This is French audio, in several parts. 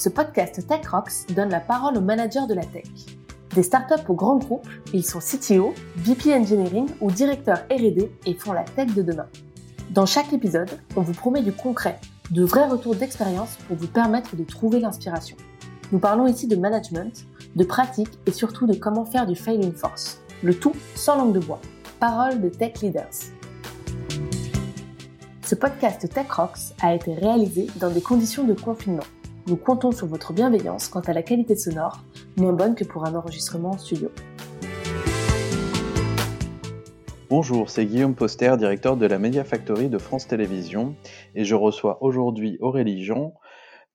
Ce podcast Tech Rocks donne la parole aux managers de la tech. Des startups aux grands groupes, ils sont CTO, VP Engineering ou directeurs R&D et font la tech de demain. Dans chaque épisode, on vous promet du concret, de vrais retours d'expérience pour vous permettre de trouver l'inspiration. Nous parlons ici de management, de pratique et surtout de comment faire du failing force. Le tout sans langue de bois. Parole de tech leaders. Ce podcast Tech Rocks a été réalisé dans des conditions de confinement. Nous comptons sur votre bienveillance quant à la qualité sonore, moins bonne que pour un enregistrement en studio. Bonjour, c'est Guillaume Poster, directeur de la Media Factory de France Télévisions, et je reçois aujourd'hui Aurélie Jean,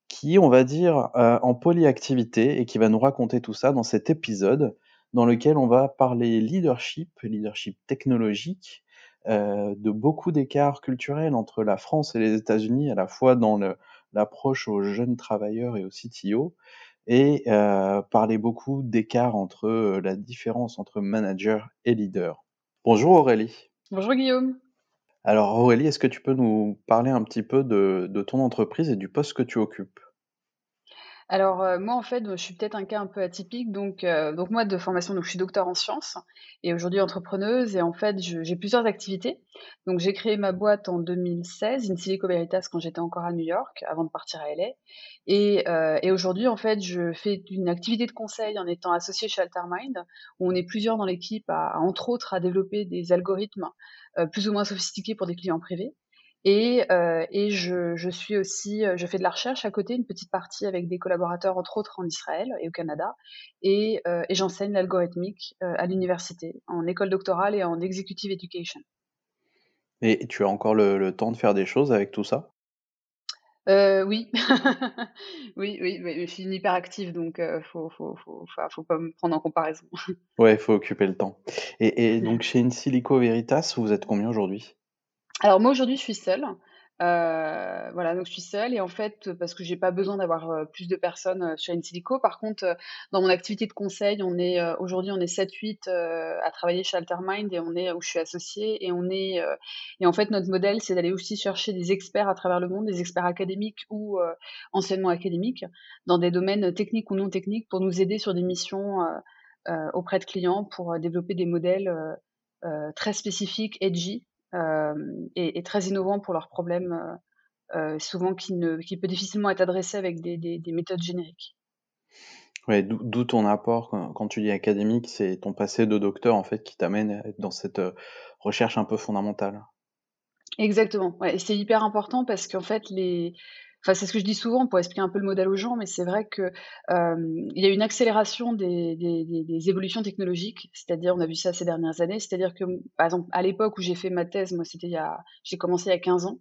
qui, on va dire, euh, en polyactivité et qui va nous raconter tout ça dans cet épisode dans lequel on va parler leadership, leadership technologique, de beaucoup d'écarts culturels entre la France et les États-Unis, à la fois dans l'approche aux jeunes travailleurs et aux CTO, et euh, parler beaucoup d'écarts entre euh, la différence entre manager et leader. Bonjour Aurélie. Bonjour Guillaume. Alors Aurélie, est-ce que tu peux nous parler un petit peu de, de ton entreprise et du poste que tu occupes? Alors, euh, moi, en fait, je suis peut-être un cas un peu atypique. Donc, euh, donc moi, de formation, donc, je suis docteur en sciences et aujourd'hui entrepreneuse. Et en fait, j'ai plusieurs activités. Donc, j'ai créé ma boîte en 2016, In Silico Veritas, quand j'étais encore à New York, avant de partir à LA. Et, euh, et aujourd'hui, en fait, je fais une activité de conseil en étant associée chez Altermind, où on est plusieurs dans l'équipe, à, entre autres, à développer des algorithmes plus ou moins sophistiqués pour des clients privés. Et, euh, et je, je, suis aussi, euh, je fais de la recherche à côté, une petite partie avec des collaborateurs, entre autres en Israël et au Canada. Et, euh, et j'enseigne l'algorithmique euh, à l'université, en école doctorale et en executive education. Et tu as encore le, le temps de faire des choses avec tout ça? Oui. oui, oui, mais je suis une hyperactive, donc euh, faut, faut, faut, faut, pas me prendre en comparaison. ouais, il faut occuper le temps. Et, et donc chez Insilico Veritas, vous êtes combien aujourd'hui? Alors moi aujourd'hui je suis seule. Euh, voilà, donc je suis seule et en fait, parce que j'ai pas besoin d'avoir euh, plus de personnes euh, chez Insilico. Par contre, dans mon activité de conseil, on est aujourd'hui on est 7-8 à travailler chez Altermind et on est où je suis associée et on est et en fait notre modèle c'est d'aller aussi chercher des experts à travers le monde, des experts académiques ou enseignement académique dans des domaines techniques ou non techniques pour nous aider sur des missions auprès de clients pour développer des modèles très spécifiques, edgy, euh, et, très innovants pour leurs problèmes, euh, euh, souvent qui, ne, qui peut difficilement être adressé avec des, des, méthodes génériques. Ouais, d'où ton apport quand, tu dis académique, c'est ton passé de docteur en fait qui t'amène dans cette recherche un peu fondamentale. Exactement. Ouais, et c'est hyper important parce qu'en fait les Enfin, c'est ce que je dis souvent pour expliquer un peu le modèle aux gens, mais c'est vrai que il y a une accélération des, évolutions technologiques, c'est-à-dire on a vu ça ces dernières années, c'est-à-dire que par exemple à l'époque où j'ai fait ma thèse, moi c'était il y a, j'ai commencé il y a 15 ans,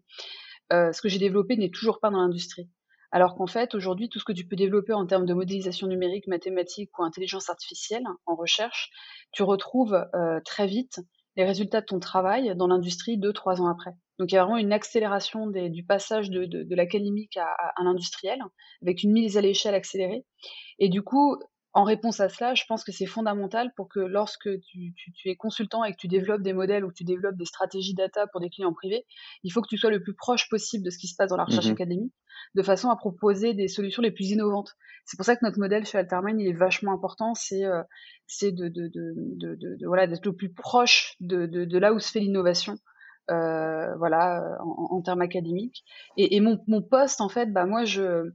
euh, ce que j'ai développé n'est toujours pas dans l'industrie. Alors qu'en fait, aujourd'hui, tout ce que tu peux développer en termes de modélisation numérique, mathématique ou intelligence artificielle en recherche, tu retrouves euh, très vite les résultats de ton travail dans l'industrie deux, trois ans après. Donc il y a vraiment une accélération des, du passage de, de, de l'académique à, à, l'industriel, avec une mise à l'échelle accélérée. Et du coup, en réponse à cela, je pense que c'est fondamental pour que lorsque tu, tu, tu, es consultant et que tu développes des modèles ou que tu développes des stratégies data pour des clients privés, il faut que tu sois le plus proche possible de ce qui se passe dans la recherche mmh académique, de façon à proposer des solutions les plus innovantes. C'est pour ça que notre modèle chez Alterman, il est vachement important, c'est euh, de, de, de, de, voilà d'être le plus proche de, de, là où se fait l'innovation voilà, en, en, termes académiques. Et, et mon, mon, poste, en fait, bah moi, je,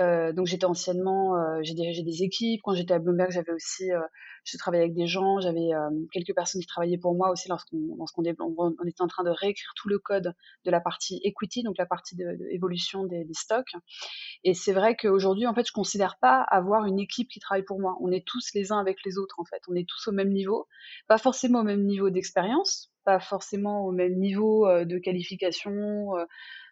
euh, donc j'étais anciennement, euh, j'ai dirigé des équipes. Quand j'étais à Bloomberg, j'avais aussi, euh, j'ai travaillé avec des gens. J'avais quelques personnes qui travaillaient pour moi aussi lorsqu'on, on, était en train de réécrire tout le code de la partie equity, donc la partie de, évolution des, des, stocks. Et c'est vrai qu'aujourd'hui, en fait, je considère pas avoir une équipe qui travaille pour moi. On est tous les uns avec les autres, en fait. On est tous au même niveau, pas forcément au même niveau d'expérience, pas forcément au même niveau de qualification,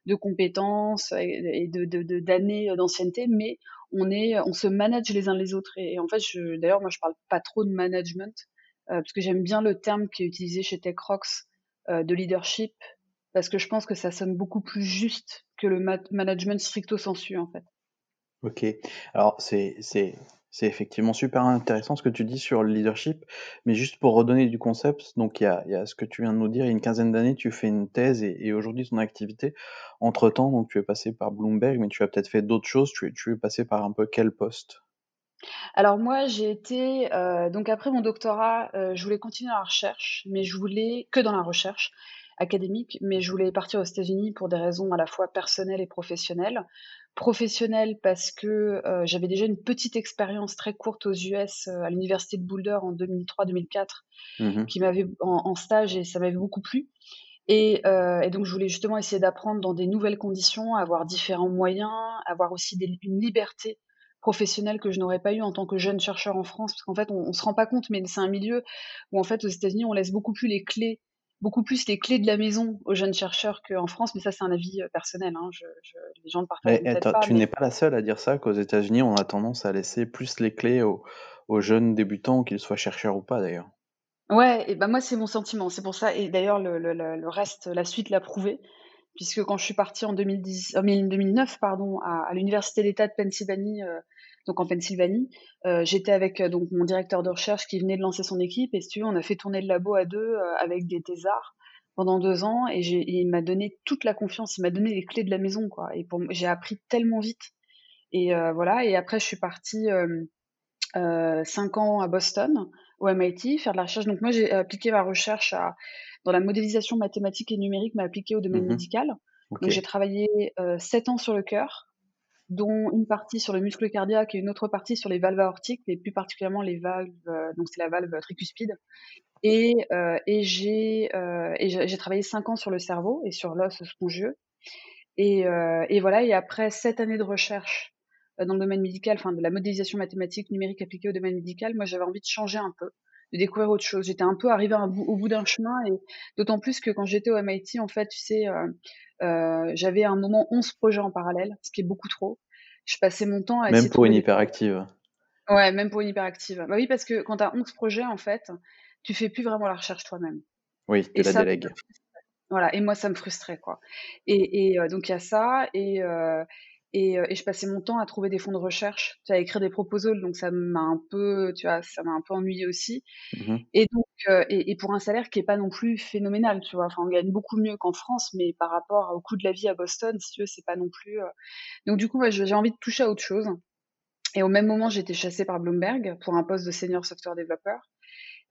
de compétences et de d'années euh, d'ancienneté, mais on est, on se manage les uns les autres. Et, en fait, d'ailleurs, moi, je parle pas trop de management parce que j'aime bien le terme qui est utilisé chez TechRox de leadership parce que je pense que ça sonne beaucoup plus juste que le management stricto sensu en fait. Ok, alors C'est effectivement super intéressant ce que tu dis sur le leadership, mais juste pour redonner du concept, donc il y a, ce que tu viens de nous dire, il y a une quinzaine d'années, tu fais une thèse et, aujourd'hui ton activité. Entre-temps, donc tu es passé par Bloomberg, mais tu as peut-être fait d'autres choses, tu es, tu es passé par un peu quel poste? Alors moi, j'ai été, heu, donc après mon doctorat, heu, je voulais continuer la recherche, mais je voulais que dans la recherche académique, mais je voulais partir aux États-Unis pour des raisons à la fois personnelles et professionnelles. Professionnelles parce que, heu, j'avais déjà une petite expérience très courte aux US, heu, à l'université de Boulder en 2003-2004 Mmh qui m'avait en en stage et ça m'avait beaucoup plu et heu et donc je voulais justement essayer d'apprendre dans des nouvelles conditions, avoir différents moyens, avoir aussi des une liberté professionnelle que je n'aurais pas eu en tant que jeune chercheur en France. Parce qu'en fait, on on se rend pas compte, mais c'est un milieu où en fait, aux États-Unis, on laisse beaucoup plus les clés beaucoup plus les clés de la maison aux jeunes chercheurs qu'en France, mais ça, c'est un avis, heu, personnel, hein. Je je les gens ne attends, pas, tu mais n'es pas la seule à dire ça, qu'aux États-Unis, on a tendance à laisser plus les clés aux, aux jeunes débutants, qu'ils soient chercheurs ou pas d'ailleurs. ouais et ben moi, c'est mon sentiment. C'est pour ça et d'ailleurs le le le le reste, la suite l'a prouvé. Puisque quand je suis partie en 2010 en 2009 pardon, à à l'université d'État de Pennsylvanie, heu, donc en Pennsylvanie, heu, j'étais avec, heu, donc mon directeur de recherche qui venait de lancer son équipe et si tu veux, on a fait tourner le labo à 2 heu, avec des thésards pendant 2 ans et il m'a donné toute la confiance. Il m'a donné les clés de la maison, quoi et j'ai appris tellement vite et voilà et après je suis partie, 5 ans à Boston, au MIT, faire de la recherche. Donc moi, j'ai appliqué ma recherche à dans la modélisation mathématique et numérique, mais appliquée au domaine Mhm. médical. Donc j'ai travaillé, 7 ans sur le cœur, dont une partie sur le muscle cardiaque et une autre partie sur les valves aortiques, et plus particulièrement les valves, heu, donc c'est la valve tricuspide. Et heu et j'ai, j'ai travaillé 5 ans sur le cerveau et sur l'os spongieux. Et et voilà et après 7 années de recherche, dans le domaine médical, enfin de la modélisation mathématique numérique appliquée au domaine médical, moi j'avais envie de changer un peu, de découvrir autre chose. J'étais un peu arrivée à un bout au bout d'un chemin et d'autant plus que quand j'étais au MIT, en fait, tu sais, heu heu, j'avais à un moment 11 projets en parallèle, ce qui est beaucoup trop. Je passais mon temps à Même pour une hyperactive. ouais, même pour une hyperactive. Bah oui, parce que quand tu as 11 projets, en fait, tu fais plus vraiment la recherche toi-même Oui, tu la délègues. voilà et moi ça me frustrait quoi et et heu, donc il y a ça et et heu et je passais mon temps à trouver des fonds de recherche, tu vois, à écrire des proposals. Donc ça m'a un peu, tu vois, ça m'a un peu ennuyée aussi. Mhm. et donc heu et et pour un salaire qui est pas non plus phénoménal, tu vois? Enfin, on gagne beaucoup mieux qu'en France, mais par rapport au coût de la vie à Boston, si tu veux, c'est pas non plus, heu donc du coup, ouais, j'ai envie de toucher à autre chose. Et au même moment, j'ai été chassée par Bloomberg pour un poste de senior software developer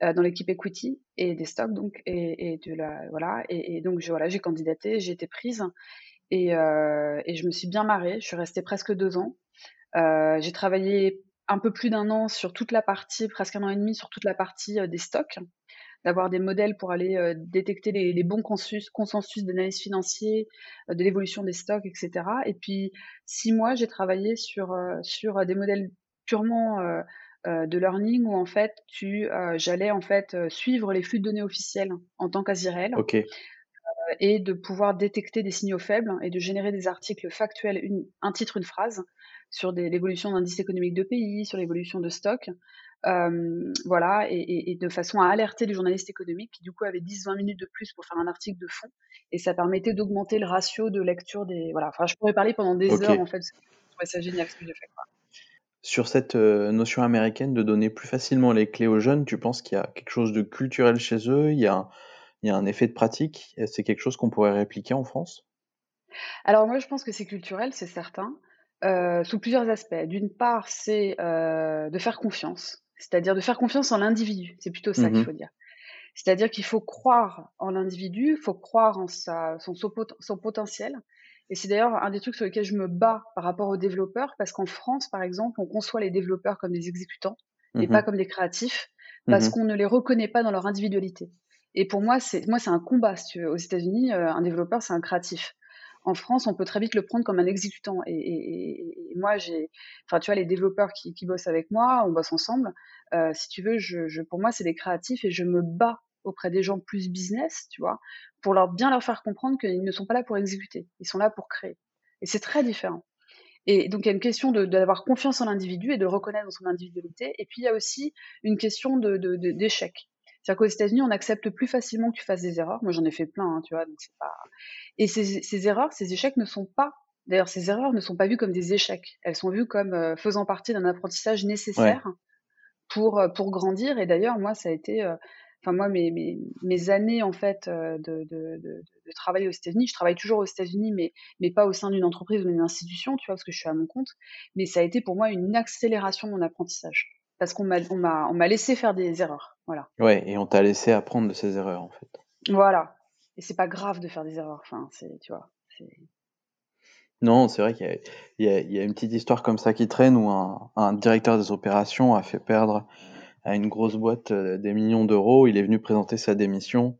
heu, dans l'équipe equity et des stocks donc et et de la voilà. Et et donc je voilà, j'ai candidaté, j'ai été prise et heu et je me suis bien marrée. Je suis restée presque 2 ans. Heu, j'ai travaillé un peu plus d'un an sur toute la partie presque un an et demi sur toute la partie, heu, des stocks, d'avoir des modèles pour aller, détecter les bons consus consensus d'analyse financier, de l'évolution des stocks et cetera et puis 6 mois, j'ai travaillé sur, sur, des modèles purement, de learning où en fait tu, j'allais en fait, suivre les flux de données officiels en tant quasi réel Ok. Et de pouvoir détecter des signaux faibles et de générer des articles factuels, une un titre, une phrase, sur l'évolution d'indices économiques de pays, sur l'évolution de stocks. Hem, voilà et et et de façon à alerter les journalistes économiques qui, du coup, avaient 10-20 minutes de plus pour faire un article de fond et ça permettait d'augmenter le ratio de lecture des voilà, enfin, je pourrais parler pendant des heures, en fait, je trouvais ça génial ce que j'ai fait, quoi. Sur cette euh, notion américaine de donner plus facilement les clés aux jeunes, tu penses qu'il y a quelque chose de culturel chez eux, il y a un, il y a un effet de pratique, c'est quelque chose qu'on pourrait répliquer en France? Alors moi, je pense que c'est culturel, c'est certain, heu, sous plusieurs aspects. D'une part, c'est, heu, de faire confiance, c'est-à-dire de faire confiance en l'individu, c'est plutôt ça qu'il faut Mhm. dire. C'est-à-dire qu'il faut croire en l'individu, il faut croire en sa son son pot son potentiel et c'est d'ailleurs un des trucs sur lesquels je me bats par rapport aux développeurs parce qu'en France, par exemple, on conçoit les développeurs comme des exécutants et pas Mhm. comme des créatifs parce Mhm. qu'on ne les reconnaît pas dans leur individualité et pour moi, c'est moi, c'est un combat, si tu veux. Aux États-Unis, heu, un développeur, c'est un créatif. En France, on peut très vite le prendre comme un exécutant et et et moi, j'ai enfin, tu vois, les développeurs qui qui bossent avec moi, on bosse ensemble, heu, si tu veux, je je pour moi, c'est des créatifs et je me bats auprès des gens plus business, tu vois, pour leur bien leur faire comprendre qu'ils ne sont pas là pour exécuter, ils sont là pour créer. Et c'est très différent. Et donc il y a une question de d'avoir confiance en l'individu et de reconnaître dans son individualité. Et puis il y a aussi une question de, de, de- d'échec. C'est-à-dire qu'aux États-Unis, on accepte plus facilement que tu fasses des erreurs. Moi, j'en ai fait plein, hein, tu vois. Donc c'est pas. Et ces, ces erreurs, ces échecs ne sont pas D'ailleurs, ces erreurs ne sont pas vues comme des échecs. Elles sont vues comme faisant partie d'un apprentissage nécessaire pour, pour grandir. Et d'ailleurs, moi, ça a été enfin moi mes, mes, mes, années en fait de, de, de, de travail aux États-Unis, je travaille toujours aux États-Unis, mais, mais pas au sein d'une entreprise ou d'une institution, tu vois, parce que je suis à mon compte. Mais ça a été pour moi une accélération de mon apprentissage, parce qu'on m'a on m'a on m'a laissé faire des erreurs, voilà. Ouais, et on t'a laissé apprendre de ces erreurs en fait. Voilà. Et c'est pas grave de faire des erreurs, enfin c'est tu vois. Non, c'est vrai qu'il y, y, y, a une petite histoire comme ça qui traîne où un, un directeur des opérations a fait perdre à une grosse boîte euh, des millions d'euros. Il est venu présenter sa démission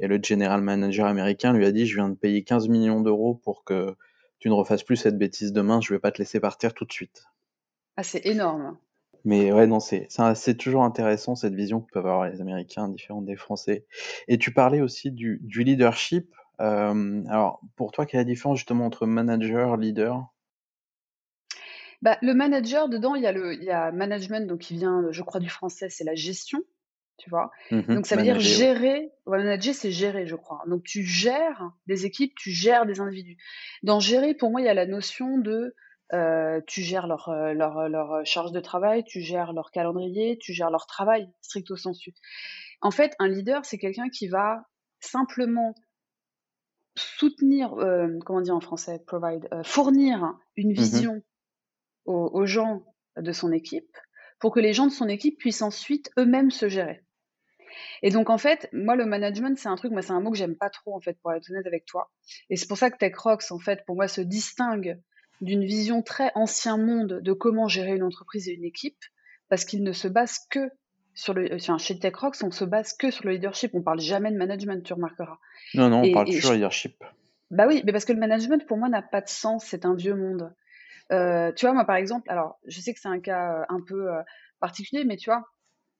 et le general manager américain lui a dit Je viens de payer 15 millions d'euros pour que tu ne refasses plus cette bêtise demain, je vais pas te laisser partir tout de suite. Ah, c'est énorme. Mais ouais, non, c'est, c'est toujours intéressant cette vision que peuvent avoir les Américains, différente des Français. Et tu parlais aussi du, du leadership. Euh, alors, pour toi, quelle est la différence justement entre manager, leader? Bah, le manager, dedans, il y a le il y a management, donc qui vient, je crois, du français, c'est la gestion, tu vois? Mmh donc ça veut dire gérer manager, c'est gérer, je crois. Donc tu gères des équipes, tu gères des individus. Dans gérer, pour moi, il y a la notion de, euh, tu gères leur, leur, leur, charge de travail, tu gères leur calendrier, tu gères leur travail, stricto sensu. En fait, un leader, c'est quelqu'un qui va simplement soutenir, comment dire en français? Provide, fournir une mmh vision aux, gens de son équipe pour que les gens de son équipe puissent ensuite eux-mêmes se gérer. Et donc en fait, moi le management c'est un truc, moi c'est un mot que j'aime pas trop en fait pour être honnête avec toi. Et c'est pour ça que TechRox en fait pour moi se distingue d'une vision très ancien monde de comment gérer une entreprise et une équipe, parce qu'il ne se base que sur le, enfin, chez TechRox on se base que sur le leadership, on parle jamais de management, tu remarqueras. Non non, on parle toujours de leadership. Bah oui, mais parce que le management pour moi n'a pas de sens, c'est un vieux monde. Euh, tu vois, moi, par exemple, alors, je sais que c'est un cas euh, un peu euh, particulier, mais tu vois,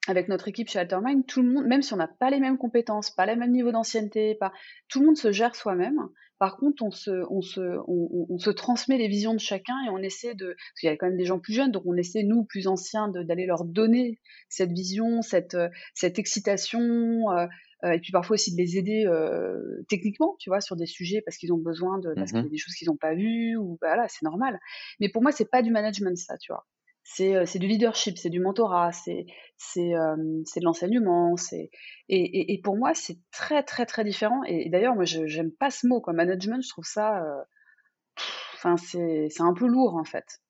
avec notre équipe chez Altermind, tout le monde, même si on n'a pas les mêmes compétences, pas le même niveau d'ancienneté, pas, tout le monde se gère soi-même. Par contre, on se, on se, on, on, se transmet les visions de chacun et on essaie de, parce qu'il y a quand même des gens plus jeunes, donc on essaie nous plus anciens d'aller leur donner cette vision, cette, cette excitation, euh, et puis parfois aussi de les aider euh, techniquement, tu vois, sur des sujets parce qu'ils ont besoin de, parce qu'il y a mmh des choses qu'ils n'ont pas vues ou bah, voilà, c'est normal. Mais pour moi, c'est pas du management ça, tu vois. C'est euh, c'est du leadership, c'est du mentorat, c'est c'est de l'enseignement, et, et, et, pour moi c'est très très très différent. Et, d'ailleurs moi je j'aime pas ce mot quoi, management, je trouve ça, enfin c'est c'est un peu lourd en fait.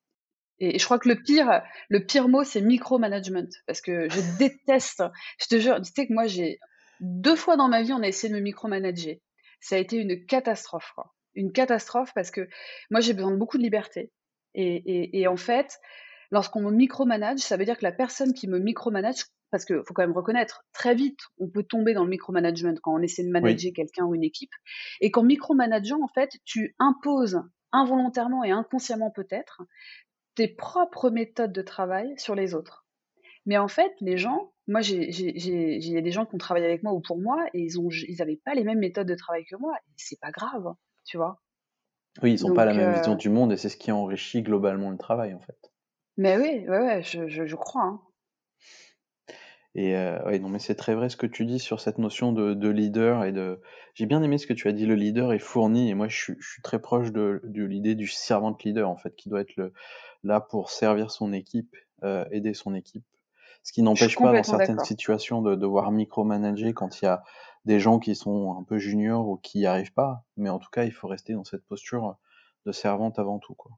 Et, je crois que le pire, le pire mot, c'est micromanagement. Parce que je déteste, je te jure, tu sais que moi, j'ai, deux fois dans ma vie, on a essayé de me micromanager. Ça a été une catastrophe, quoi. Une catastrophe parce que moi, j'ai besoin de beaucoup de liberté. Et, en fait, lorsqu'on me micromanage, ça veut dire que la personne qui me micromanage, parce qu'il faut quand même reconnaître, très vite, on peut tomber dans le micromanagement quand on essaie de manager quelqu'un ou une équipe. Et qu'en micromanageant, en fait, tu imposes involontairement et inconsciemment peut-être tes propres méthodes de travail sur les autres. Mais en fait, les gens, moi, j'ai des gens qui ont travaillé avec moi ou pour moi, et ils n'avaient pas les mêmes méthodes de travail que moi. C'est pas grave, tu vois. Oui, ils n'ont pas la même vision euh du monde, et c'est ce qui enrichit globalement le travail, en fait. Mais oui, ouais, ouais, je, je, crois. Hein. Et euh, non, mais c'est très vrai ce que tu dis sur cette notion de, de leader et de. J'ai bien aimé ce que tu as dit. Le leader est fourni, et moi, je, je suis très proche de, de l'idée du servant leader, en fait, qui doit être le, là pour servir son équipe, euh, aider son équipe ce qui n'empêche pas dans certaines situations de devoir micromanager quand il y a des gens qui sont un peu juniors ou qui n'y arrivent pas. Mais en tout cas, il faut rester dans cette posture de servante avant tout. Quoi.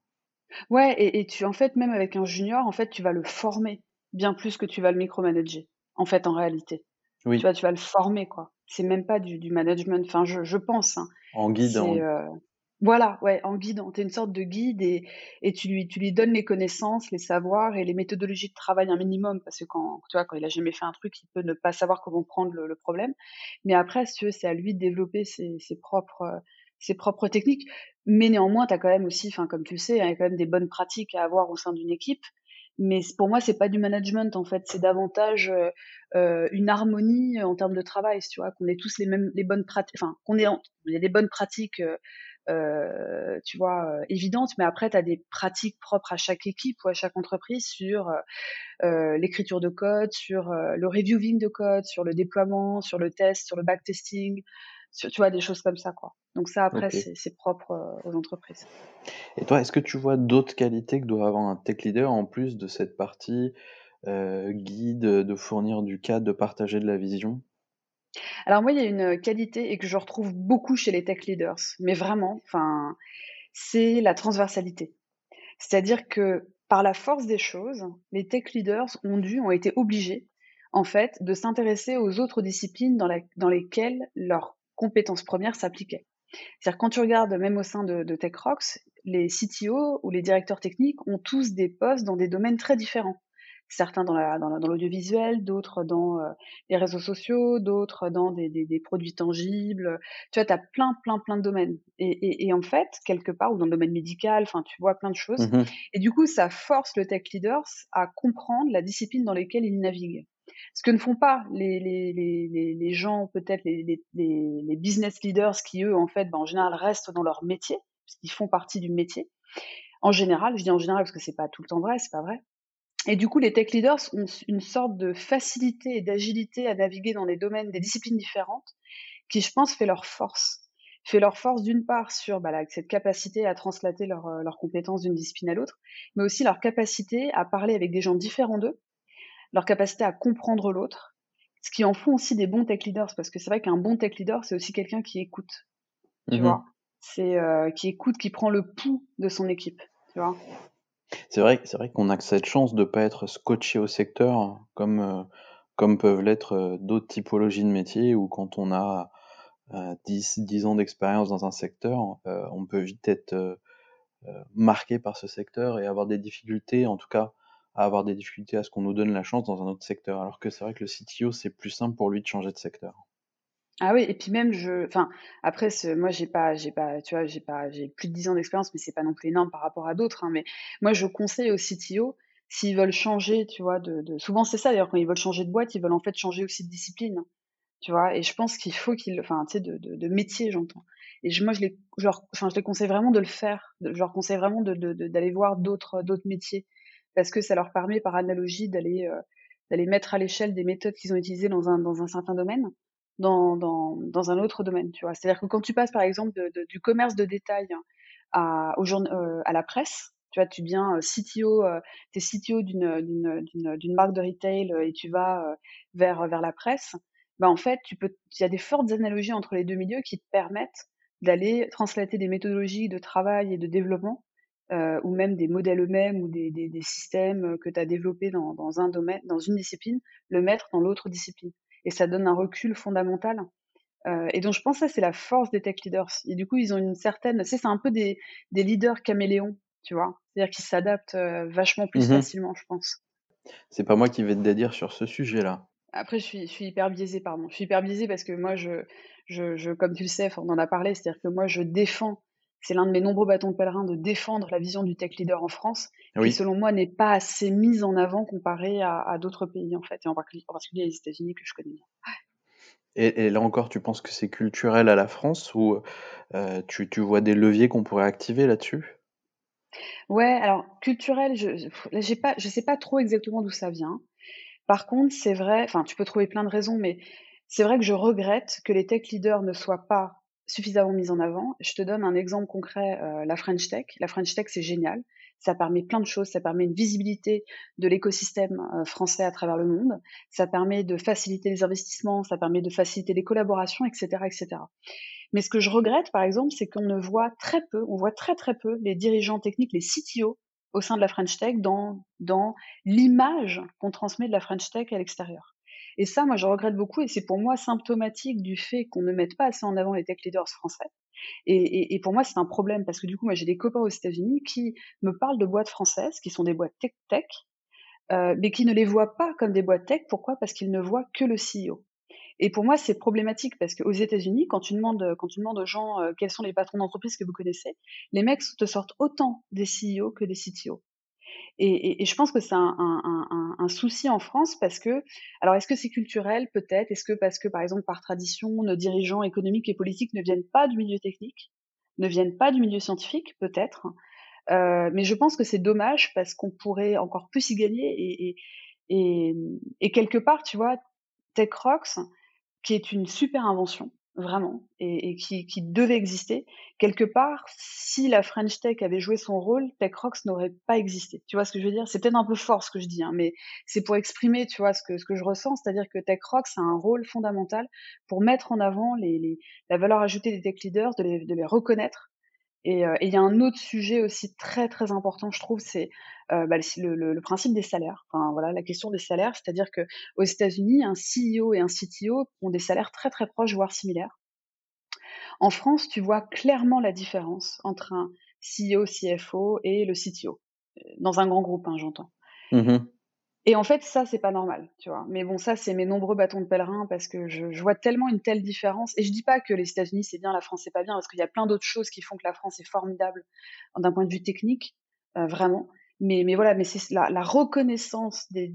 Ouais, et, tu, en fait, même avec un junior, en fait, tu vas le former bien plus que tu vas le micromanager, en fait, en réalité. Oui. Tu vois, tu vas le former, quoi. C'est même pas du, management, enfin, je, je pense. Hein. En guide. En... Euh, voilà, ouais, en guidant. Tu es une sorte de guide et, et tu, lui, tu lui donnes les connaissances, les savoirs et les méthodologies de travail un minimum parce que quand, tu vois, quand il a jamais fait un truc, il peut ne pas savoir comment prendre le, problème. Mais après, si tu veux, c'est à lui de développer ses, ses propres, ses propres techniques. Mais néanmoins, tu as quand même aussi, comme tu le sais, a quand même des bonnes pratiques à avoir au sein d'une équipe. Mais pour moi, c'est pas du management en fait, c'est davantage euh, euh une harmonie en termes de travail, tu vois, qu'on ait tous les mêmes, les bonnes pratiques, enfin, qu'on ait, il y a des bonnes pratiques euh, euh, tu vois, euh, évidente, mais après, tu as des pratiques propres à chaque équipe ou à chaque entreprise sur euh, l'écriture de code, sur le reviewing de code, sur le déploiement, sur le test, sur le backtesting, tu vois, des choses comme ça, quoi. Donc ça, après, c'est propre aux entreprises. Et toi, est-ce que tu vois d'autres qualités que doit avoir un tech leader en plus de cette partie guide, de fournir du cadre, de partager de la vision? Alors moi, il y a une qualité et que je retrouve beaucoup chez les tech leaders, mais vraiment, enfin, c'est la transversalité. C'est-à-dire que par la force des choses, les tech leaders ont dû, ont été obligés, en fait, de s'intéresser aux autres disciplines dans, dans lesquelles leurs compétences premières s'appliquaient. C'est-à-dire quand tu regardes même au sein de, de TechRox, les CTO ou les directeurs techniques ont tous des postes dans des domaines très différents certains dans l'audiovisuel, d'autres dans euh, les réseaux sociaux, d'autres dans des, des, produits tangibles. Tu vois, tu as plein, plein, plein de domaines. Et, et, en fait, quelque part, ou dans le domaine médical, enfin, tu vois plein de choses. Mmh et du coup, ça force le tech leaders à comprendre la discipline dans laquelle ils naviguent. Ce que ne font pas les, les, les, les gens, peut-être les, les, business leaders qui, eux, en fait, ben, en général, restent dans leur métier, puisqu'ils font partie du métier. En général, je dis en général parce que c'est pas tout le temps vrai, c'est pas vrai. Et du coup, les tech leaders ont une sorte de facilité et d'agilité à naviguer dans des domaines, des disciplines différentes, qui, je pense, fait leur force. Fait leur force d'une part sur bah, cette capacité à translater euh, leurs compétences d'une discipline à l'autre, mais aussi leur capacité à parler avec des gens différents d'eux, leur capacité à comprendre l'autre, ce qui en font aussi des bons tech leaders, parce que c'est vrai qu'un bon tech leader, c'est aussi quelqu'un qui écoute, tu mmh vois, c'est euh, qui écoute, qui prend le pouls de son équipe, tu vois. C'est vrai c'est vrai qu'on a cette chance de pas être scotché au secteur comme, euh, comme peuvent l'être, euh, d'autres typologies de métiers où quand on a, 10 10 ans d'expérience dans un secteur, euh, on peut vite être, marqué par ce secteur et avoir des difficultés, en tout cas, à avoir des difficultés à ce qu'on nous donne la chance dans un autre secteur. Alors que c'est vrai que le CTO, c'est plus simple pour lui de changer de secteur. Ah oui, et puis même je enfin après moi j'ai pas j'ai pas tu vois, j'ai pas j'ai plus de 10 ans d'expérience, mais c'est pas non plus énorme par rapport à d'autres, hein, mais moi je conseille aux CTO, s'ils veulent changer, tu vois, de souvent c'est ça d'ailleurs quand ils veulent changer de boîte, ils veulent en fait changer aussi de discipline, tu vois? Et je pense qu'il faut qu'ils enfin tu sais de de métier j'entends. Et moi je les je enfin je les conseille vraiment de le faire, je leur conseille vraiment d'aller voir d'autres métiers parce que ça leur permet par analogie d'aller, euh, d'aller mettre à l'échelle des méthodes qu'ils ont utilisées dans un dans un certain domaine dans, dans, dans un autre domaine, tu vois. C'est-à-dire que quand tu passes, par exemple, du commerce de détail à, au euh, à la presse, tu vois, tu deviens euh, CTO, euh, tu es CTO d'une, d'une, d'une, marque de retail et tu vas vers, vers la presse, bah, en fait, tu peux, il y a des fortes analogies entre les deux milieux qui te permettent d'aller translater des méthodologies de travail et de développement, euh, ou même des modèles eux-mêmes ou des, des, des systèmes que tu as développés dans, dans un domaine, dans une discipline, le mettre dans l'autre discipline et ça donne un recul fondamental. Euh, et donc je pense que ça c'est la force des tech leaders. Et du coup ils ont une certaine, c'est un peu des, des leaders caméléons, tu vois, c'est-à-dire qu'ils s'adaptent euh, vachement plus mmh facilement, je pense. C'est pas moi qui vais te dire sur ce sujet-là. Après, je suis, je suis hyper biaisée, pardon. Je suis hyper biaisée parce que moi, je, je, je comme tu le sais, on en a parlé, c'est-à-dire que moi, je défends c'est l'un de mes nombreux bâtons de pèlerin de défendre la vision du tech leader en France, qui selon moi n'est pas assez mise en avant comparé à, d'autres pays en fait, et en particulier les États-Unis que je connais bien. Et, là encore, tu penses que c'est culturel à la France ou euh, tu, tu, vois des leviers qu'on pourrait activer là-dessus? Ouais, alors culturel, je j'ai pas, je sais pas trop exactement d'où ça vient. Par contre, c'est vrai, enfin, tu peux trouver plein de raisons, mais c'est vrai que je regrette que les tech leaders ne soient pas suffisamment mise en avant. Je te donne un exemple concret, euh, la French Tech. La French Tech, c'est génial. Ça permet plein de choses. Ça permet une visibilité de l'écosystème euh, français à travers le monde. Ça permet de faciliter les investissements. Ça permet de faciliter les collaborations, etc., etc. Mais ce que je regrette, par exemple, c'est qu'on ne voit très peu, on voit très très peu les dirigeants techniques, les CTO au sein de la French Tech dans, dans l'image qu'on transmet de la French Tech à l'extérieur. Et ça, moi, je regrette beaucoup, et c'est pour moi symptomatique du fait qu'on ne mette pas assez en avant les tech leaders français. Et, pour moi, c'est un problème parce que du coup, moi, j'ai des copains aux États-Unis qui me parlent de boîtes françaises, qui sont des boîtes tech-tech, euh, mais qui ne les voient pas comme des boîtes tech. Pourquoi? Parce qu'ils ne voient que le CEO. Et pour moi, c'est problématique parce qu'aux États-Unis, quand tu demandes, quand tu demandes aux gens euh, quels sont les patrons d'entreprise que vous connaissez, les mecs te sortent autant des CEO que des CTO. Et, je pense que c'est un, souci en France parce que, alors est-ce que c'est culturel peut-être? Est-ce que parce que par exemple par tradition, nos dirigeants économiques et politiques ne viennent pas du milieu technique, ne viennent pas du milieu scientifique peut-être? Euh, Mais je pense que c'est dommage parce qu'on pourrait encore plus y gagner et, et, quelque part, tu vois, TechRox, qui est une super invention, vraiment, et, qui, devait exister. Quelque part, si la French Tech avait joué son rôle, TechRox n'aurait pas existé. Tu vois ce que je veux dire? C'est peut-être un peu fort ce que je dis, hein, mais c'est pour exprimer, tu vois, ce que, je ressens, c'est-à-dire que TechRox a un rôle fondamental pour mettre en avant les, la valeur ajoutée des tech leaders, de les, reconnaître, et il y a un autre sujet aussi très très important, je trouve, c'est euh, bah, le, principe des salaires. Voilà, la question des salaires, c'est-à-dire que aux États-Unis, un CEO et un CTO ont des salaires très très proches, voire similaires. En France, tu vois clairement la différence entre un CEO, CFO et le CTO euh, dans un grand groupe, hein, j'entends. Mmh et en fait, ça, c'est pas normal, tu vois. Mais bon, ça, c'est mes nombreux bâtons de pèlerin parce que je, vois tellement une telle différence. Et je dis pas que les États-Unis c'est bien, la France c'est pas bien, parce qu'il y a plein d'autres choses qui font que la France est formidable d'un point de vue technique, euh, vraiment. Mais, voilà, mais c'est la, reconnaissance des,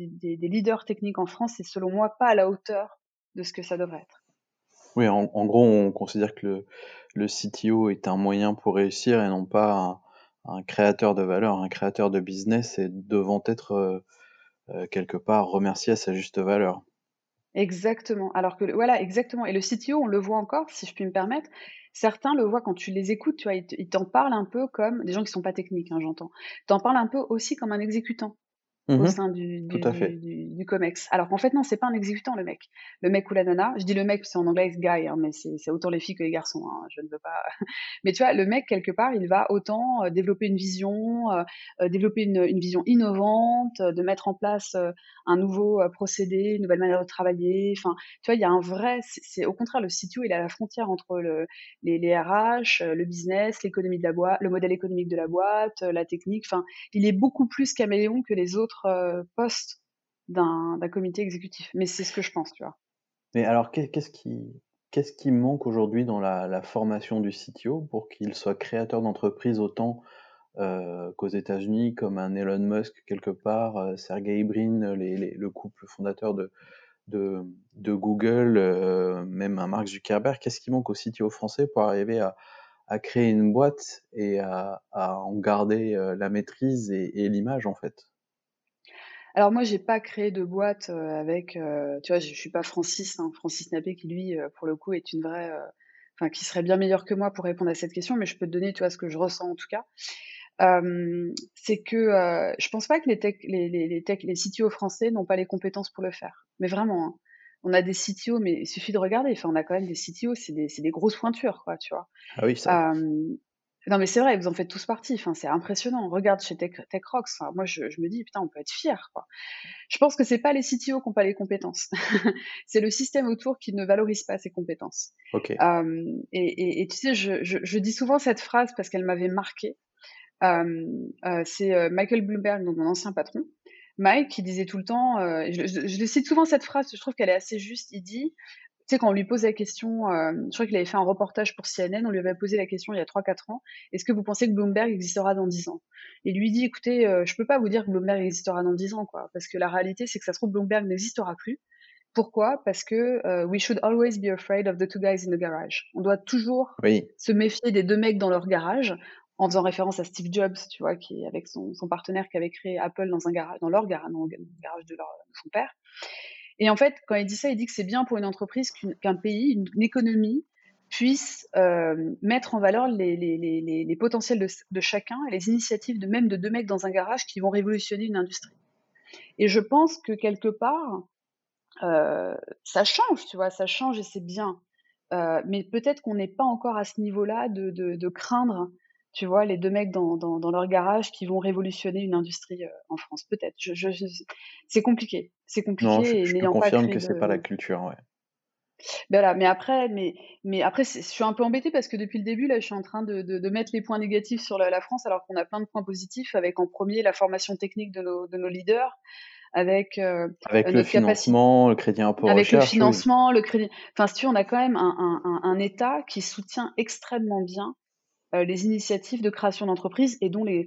leaders techniques en France, c'est selon moi pas à la hauteur de ce que ça devrait être. Oui, en, gros, on considère que le, CTO est un moyen pour réussir et non pas un, un créateur de valeur, un créateur de business et devant être euh, euh, quelque part remercier à sa juste valeur. Exactement. Alors que voilà, exactement. Et le CTO, on le voit encore, si je puis me permettre. Certains le voient quand tu les écoutes, tu vois, ils t'en parlent un peu comme des gens qui sont pas techniques, hein, j'entends. T'en parlent un peu aussi comme un exécutant au mmh sein du, du, du, COMEX. Alors qu'en fait, non, c'est pas un exécutant, le mec. Le mec ou la nana, je dis le mec, c'est en anglais, guy, hein, mais c'est autant les filles que les garçons, hein, je ne veux pas. mais tu vois, le mec, quelque part, il va autant euh, développer une vision, euh, euh, développer une, une, vision innovante, de mettre en place un nouveau procédé, une nouvelle manière de travailler. Enfin, tu vois, il y a un vrai, c'est au contraire, le CTO, il est à la frontière entre le, les, les RH, le business, l'économie de la boîte, le modèle économique de la boîte, la technique. Enfin, il est beaucoup plus caméléon que les autres euh, poste d'un comité exécutif. Mais c'est ce que je pense, tu vois. Mais alors, qu'est-ce qui, manque aujourd'hui dans la, formation du CTO pour qu'il soit créateur d'entreprise autant euh, qu'aux États-Unis, comme un Elon Musk quelque part, euh, Sergey Brin, le couple fondateur de, de, Google, même un Mark Zuckerberg. Qu'est-ce qui manque au CTO français pour arriver à, créer une boîte et à, en garder la maîtrise et l'image en fait? Alors moi, j'ai pas créé de boîte euh, avec, euh, tu vois, je, suis pas Francis, hein, Francis Nappé qui lui, euh, pour le coup, est une vraie, enfin, qui serait bien meilleur que moi pour répondre à cette question, mais je peux te donner, tu vois, ce que je ressens en tout cas. c'est que je pense pas que les tech, les, les, les, tech, les CTO français n'ont pas les compétences pour le faire. Mais vraiment, hein. on a des CTO, mais il suffit de regarder. Enfin, on a quand même des CTO, c'est des, des, grosses pointures, quoi, tu vois. Ah oui, ça. Non, mais c'est vrai, vous en faites tous partie. Enfin, c'est impressionnant. Regarde chez Tech, TechRox. moi, je, me dis, putain, on peut être fier. Quoi. Je pense que c'est pas les CTO qui n'ont pas les compétences. c'est le système autour qui ne valorise pas ces compétences. Okay. et, tu sais, je, dis souvent cette phrase parce qu'elle m'avait marqué. Euh, c'est euh, Michael Bloomberg, donc mon ancien patron, Mike, qui disait tout le temps, euh, je, je, cite souvent cette phrase, je trouve qu'elle est assez juste. Il dit sais, quand on lui pose la question, euh, je crois qu'il avait fait un reportage pour CNN, on lui avait posé la question il y a 3-4 ans, est-ce que vous pensez que Bloomberg existera dans 10 ans? Et lui dit, écoutez, euh, je peux pas vous dire que Bloomberg existera dans 10 ans, quoi, parce que la réalité, c'est que ça se trouve, Bloomberg n'existera plus. Pourquoi? Parce que euh, we should always be afraid of the two guys in the garage. On doit toujours se méfier des deux mecs dans leur garage, en faisant référence à Steve Jobs, tu vois, qui avec son, son partenaire qui avait créé Apple dans un garage, dans leur garage, dans le garage de, leur, de son père. Et en fait, quand il dit ça, il dit que c'est bien pour une entreprise qu'un pays, une, économie, puisse euh, mettre en valeur les, potentiels de, chacun et les initiatives de même de deux mecs dans un garage qui vont révolutionner une industrie. Et je pense que quelque part, euh, ça change, tu vois, ça change et c'est bien. Euh, mais peut-être qu'on n'est pas encore à ce niveau-là de, craindre tu vois, les deux mecs dans, dans, leur garage qui vont révolutionner une industrie euh, en France. Peut-être. Je, je, c'est compliqué. C'est compliqué. Non, je, je te confirme que c'est pas la culture, ouais. Ben voilà, mais après, mais, mais après, je suis un peu embêtée parce que depuis le début, là, je suis en train de, de, de mettre les points négatifs sur la, la France, alors qu'on a plein de points positifs, avec en premier la formation technique de nos, de nos leaders, avec euh, avec le financement, le crédit impôt avec le financement, le crédit. Enfin, si tu on a quand même un, un, un, État qui soutient extrêmement bien euh, les initiatives de création d'entreprises et dont les,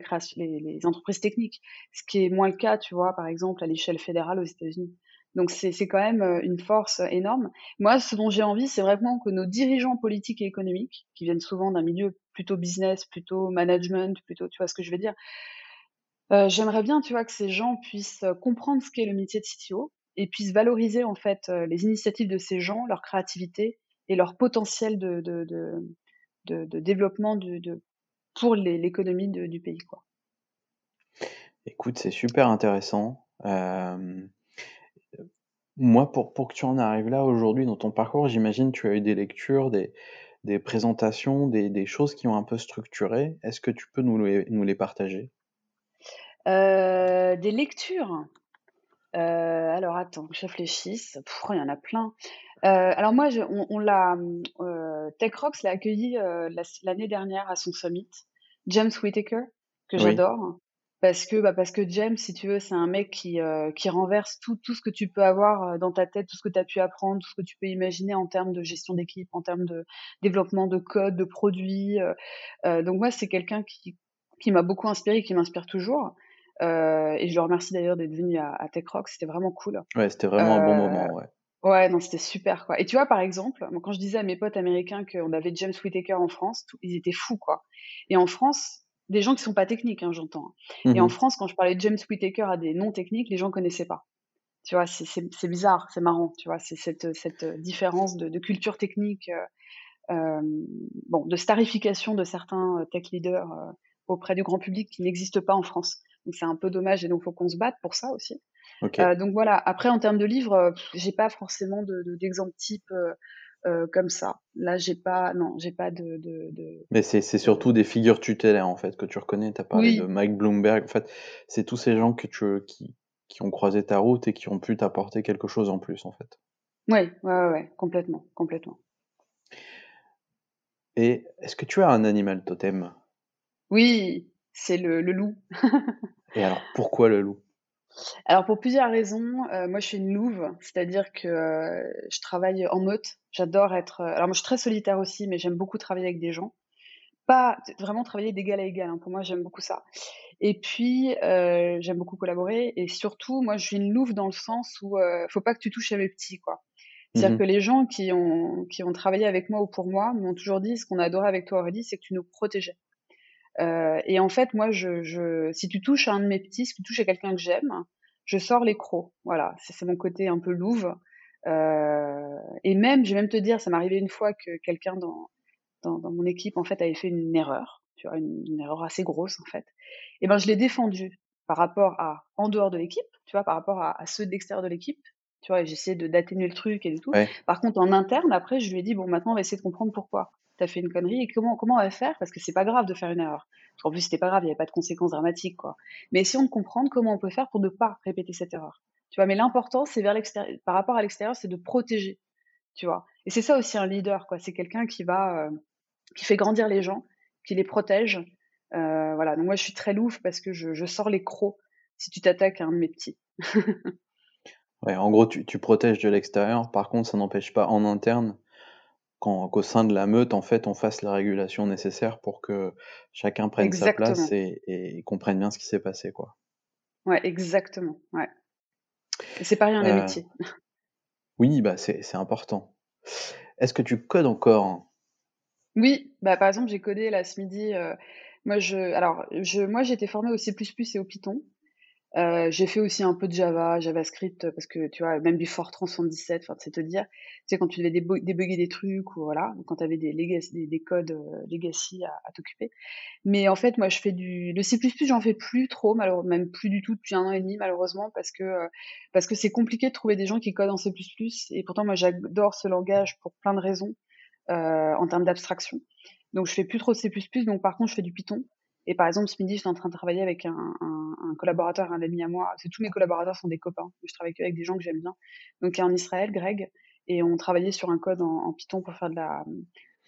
entreprises techniques, ce qui est moins le cas, tu vois, par exemple, à l'échelle fédérale aux États-Unis. Donc c'est quand même euh, une force énorme. Moi, ce dont j'ai envie, c'est vraiment que nos dirigeants politiques et économiques, qui viennent souvent d'un milieu plutôt business, plutôt management, plutôt, tu vois ce que je veux dire, euh, j'aimerais bien, tu vois, que ces gens puissent comprendre ce qu'est le métier de CTO et puissent valoriser en fait les initiatives de ces gens, leur créativité et leur potentiel de, de développement de, pour l'économie du pays. Quoi. Écoute, c'est super intéressant. moi, pour, pour que tu en arrives là aujourd'hui dans ton parcours, j'imagine tu as eu des lectures, des, des présentations, des, des, choses qui ont un peu structuré. Est-ce que tu peux nous les, nous les partager? Euh, Des lectures? Euh, Alors attends, je réfléchisse. il y en a plein. Euh, alors moi, on, l'a, TechRox l'a accueilli l'année dernière à son summit. James Whitaker, que j'adore. Parce que, bah, parce que James, si tu veux, c'est un mec qui, euh, qui renverse tout, tout ce que tu peux avoir euh, dans ta tête, tout ce que tu as pu apprendre, tout ce que tu peux imaginer en termes de gestion d'équipe, en termes de développement de code, de produits. Euh, donc moi, c'est quelqu'un qui, qui m'a beaucoup inspiré, qui m'inspire toujours. et je le remercie d'ailleurs d'être venu à, à TechRock, c'était vraiment cool. Ouais, c'était vraiment un bon moment, ouais. Ouais, non, c'était super, quoi. Et tu vois, par exemple, quand je disais à mes potes américains qu'on avait James Whitaker en France, ils étaient fous, quoi. Et en France, des gens qui sont pas techniques, hein, j'entends. Hein. Et en mmh France, quand je parlais de James Whitaker à des non techniques, les gens connaissaient pas. Tu vois, c'est bizarre, c'est marrant, tu vois, c'est cette, cette différence de, de culture technique, euh, euh, bon, de starification de certains euh, tech leaders euh, auprès du grand public qui n'existe pas en France. Donc c'est un peu dommage et donc faut qu'on se batte pour ça aussi. Euh, donc voilà. Après, en termes de livres, j'ai pas forcément d'exemple de, type euh, comme ça. Là, j'ai pas, non, j'ai pas de. de, Mais c'est surtout des figures tutélaires en fait que tu reconnais. Tu as parlé de Mike Bloomberg. En fait, c'est tous ces gens que tu, qui, qui ont croisé ta route et qui ont pu t'apporter quelque chose en plus en fait. Oui, ouais, ouais, complètement, complètement. Et est-ce que tu as un animal totem? Oui, c'est le, le loup. et alors, pourquoi le loup? Alors pour plusieurs raisons, euh, moi je suis une louve, c'est-à-dire que euh, je travaille en meute. J'adore être. Euh, alors moi je suis très solitaire aussi, mais j'aime beaucoup travailler avec des gens. Pas vraiment travailler d'égal à égal. Hein, pour moi j'aime beaucoup ça. Et puis j'aime beaucoup collaborer et surtout moi je suis une louve dans le sens où faut pas que tu touches à mes petits quoi. C'est-à-dire mmh que les gens qui ont qui ont travaillé avec moi ou pour moi m'ont toujours dit ce qu'on a adoré avec toi Aurélie, c'est que tu nous protégeais. Euh, et en fait, moi, je, je, si tu touches à un de mes petits, si tu touches à quelqu'un que j'aime, je sors les crocs. Voilà, c'est mon côté un peu louve. Euh, et même, je vais même te dire, ça m'est arrivé une fois que quelqu'un dans, dans, dans, mon équipe, en fait, avait fait une erreur, tu vois, une, erreur assez grosse, en fait. Et ben, je l'ai défendu par rapport à en dehors de l'équipe, tu vois, par rapport à, à ceux d'extérieur de l'équipe, tu vois, j'essayais de d'atténuer le truc et tout. Par contre, en interne, après, je lui ai dit bon, maintenant, on va essayer de comprendre pourquoi t'as fait une connerie et comment, comment on va faire? Parce que c'est pas grave de faire une erreur. Qu'en plus, c'était pas grave, il n'y avait pas de conséquences dramatiques, quoi. Mais essayons de comprendre comment on peut faire pour ne pas répéter cette erreur. Tu vois, mais l'important, c'est vers l'extérieur, par rapport à l'extérieur, c'est de protéger. Tu vois? Et c'est ça aussi un leader, quoi. C'est quelqu'un qui va, euh, qui fait grandir les gens, qui les protège. Euh, voilà. Donc moi, je suis très louf parce que je, je sors les crocs si tu t'attaques à un de mes petits. ouais, en gros, tu, tu protèges de l'extérieur. Par contre, ça n'empêche pas en interne qu'au sein de la meute, en fait, on fasse la régulation nécessaire pour que chacun prenne sa place et, comprenne bien ce qui s'est passé, quoi. Ouais, exactement. Ouais. c'est pas rien. Euh, oui, bah c'est important. Est-ce que tu codes encore? Oui, bah par exemple, j'ai codé là ce midi. Euh, moi, je, alors, je, moi, j'étais formée au C++ et au Python. Euh, j'ai fait aussi un peu de Java, JavaScript, parce que tu vois, même du Fortran 77, enfin, c'est te dire, tu sais, quand tu devais débugger des trucs ou voilà, quand tu avais des, codes euh, legacy à, t'occuper. Mais en fait, moi, je fais du, le C++, j'en fais plus trop, malheureusement, même plus du tout depuis un an et demi, malheureusement, parce que, euh, parce que c'est compliqué de trouver des gens qui codent en C++, et pourtant, moi, j'adore ce langage pour plein de raisons, en termes d'abstraction. Donc, je fais plus trop de C++, donc par contre, je fais du Python. Et par exemple, ce midi, j'étais en train de travailler avec un, un, un collaborateur, un ami à moi. C'est tous mes collaborateurs sont des copains. Je travaille avec des gens que j'aime bien. Donc, il est en Israël, Greg, et on travaillait sur un code en, Python pour faire de la,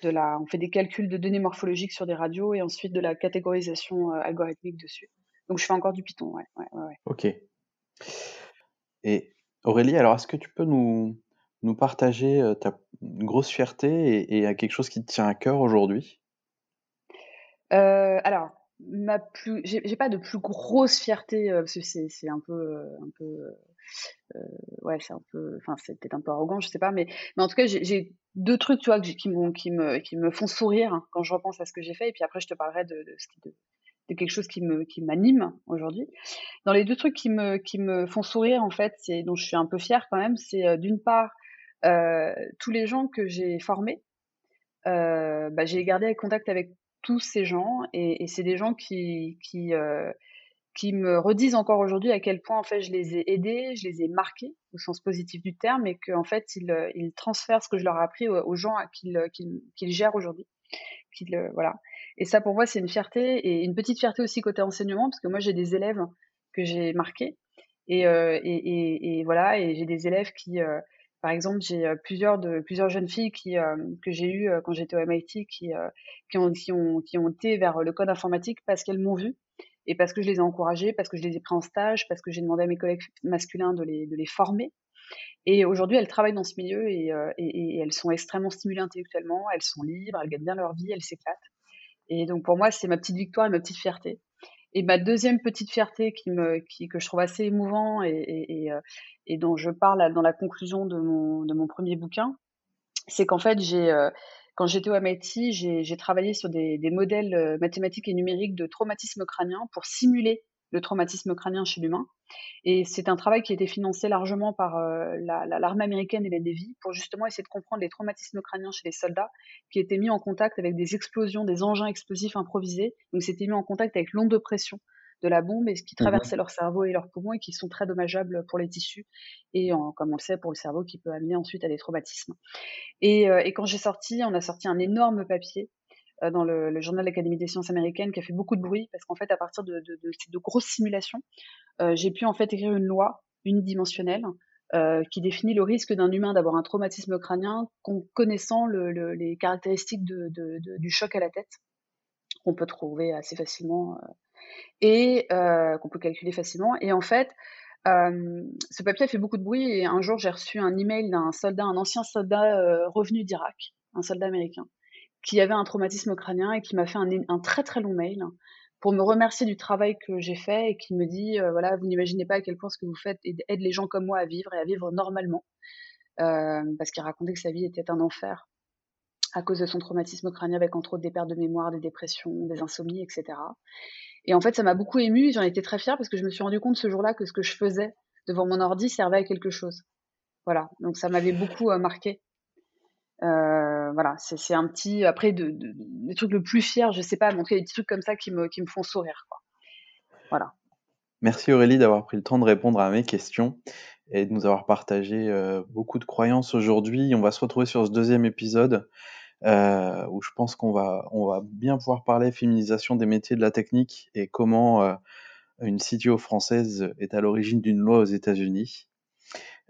de la, on fait des calculs de données morphologiques sur des radios et ensuite de la catégorisation euh, algorithmique dessus. Donc, je fais encore du Python, ouais, ouais, ouais. Ok. Et Aurélie, alors est-ce que tu peux nous, nous partager euh, ta grosse fierté et, et quelque chose qui te tient à cœur aujourd'hui? Euh, alors, ma plus j'ai pas de plus grosse fierté euh, parce que c'est un peu euh, un peu euh, ouais c'est un peu enfin c'est peut-être un peu arrogant je sais pas mais mais en tout cas j'ai deux trucs tu vois qui qui qui me qui me font sourire quand je repense à ce que j'ai fait et puis après je te parlerai de, de quelque chose qui me qui m'anime aujourd'hui. Dans les deux trucs qui me qui me font sourire en fait c'est dont je suis un peu fière quand même c'est d'une part tous les gens que j'ai formés, bah, j'ai gardé contact avec tous ces gens et, c'est des gens qui, qui, qui me redisent encore aujourd'hui à quel point en fait je les ai aidés, je les ai marqués au sens positif du terme et qu'en fait ils, ils, transfèrent ce que je leur ai appris aux, gens qu'ils gèrent aujourd'hui. voilà. Et ça pour moi c'est une fierté et une petite fierté aussi côté enseignement parce que moi j'ai des élèves que j'ai marqués et, euh, et, et, voilà et j'ai des élèves qui euh, par exemple, j'ai euh, plusieurs plusieurs jeunes filles qui que j'ai eues quand j'étais au MIT qui qui ont, qui ont qui ont été vers le code informatique parce qu'elles m'ont vu et parce que je les ai encouragés, parce que je les ai pris en stage, parce que j'ai demandé à mes collègues masculins de les, de les former. Et aujourd'hui, elles travaillent dans ce milieu et, euh, et, et, elles sont extrêmement stimulées intellectuellement, elles sont libres, elles gagnent bien leur vie, elles s'éclatent. Et donc pour moi, c'est ma petite victoire et ma petite fierté. Et ma deuxième petite fierté qui que je trouve assez émouvant euh, et, dont je parle dans la conclusion de mon, premier bouquin, c'est qu'en fait, euh, quand j'étais au MIT, j'ai travaillé sur des, modèles euh, mathématiques et numériques de traumatisme crânien pour simuler le traumatisme crânien chez l'humain. Et c'est un travail qui a été financé largement par euh, l'armée américaine et les Navy pour justement essayer de comprendre les traumatismes crâniens chez les soldats qui étaient mis en contact avec des explosions, des engins explosifs improvisés. Donc c'était mis en contact avec l'onde de pression de la bombe et ce qui mmh traversait leur cerveau et leurs poumons et qui sont très dommageables pour les tissus et comme on le sait pour le cerveau qui peut amener ensuite à des traumatismes. Et, euh, et quand j'ai sorti, on a sorti un énorme papier dans le, journal de l'Académie des sciences américaines qui a fait beaucoup de bruit parce qu'en fait à partir de, de, de, grosses simulations, euh, j'ai pu en fait écrire une loi unidimensionnelle euh, qui définit le risque d'un humain d'avoir un traumatisme crânien en connaissant le, le, les caractéristiques du choc à la tête qu'on peut trouver assez facilement euh, et euh, qu'on peut calculer facilement. Et en fait, euh, ce papier a fait beaucoup de bruit et un jour j'ai reçu un email d'un soldat, un ancien soldat euh, revenu d'Irak, un soldat américain, qui avait un traumatisme crânien et qui m'a fait un, très très long mail pour me remercier du travail que j'ai fait et qui me dit euh, voilà vous n'imaginez pas à quel point ce que vous faites aide les gens comme moi à vivre et à vivre normalement euh, parce qu'il racontait que sa vie était un enfer à cause de son traumatisme crânien avec entre autres des pertes de mémoire, des dépressions, des insomnies, etc. Et en fait, ça m'a beaucoup émue. J'en étais très fière parce que je me suis rendu compte ce jour-là que ce que je faisais devant mon ordi servait à quelque chose. Voilà. Donc ça m'avait beaucoup euh, marqué. Euh, voilà, c'est un petit. Après, de, de, les trucs le plus fier, je sais pas, montrer des trucs comme ça qui me, qui me font sourire. Quoi. Voilà. Merci Aurélie d'avoir pris le temps de répondre à mes questions et de nous avoir partagé euh, beaucoup de croyances aujourd'hui. On va se retrouver sur ce deuxième épisode euh, où je pense qu'on va, on va bien pouvoir parler féminisation des métiers de la technique et comment une CTO française est à l'origine d'une loi aux États-Unis.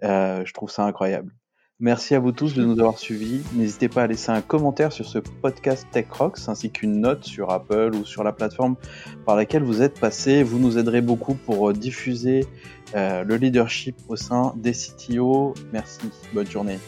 Je trouve ça incroyable. Merci à vous tous de nous avoir suivis. N'hésitez pas à laisser un commentaire sur ce podcast Tech Rocks ainsi qu'une note sur Apple ou sur la plateforme par laquelle vous êtes passé. Vous nous aiderez beaucoup pour diffuser euh, le leadership au sein des CTO. Merci. Bonne journée.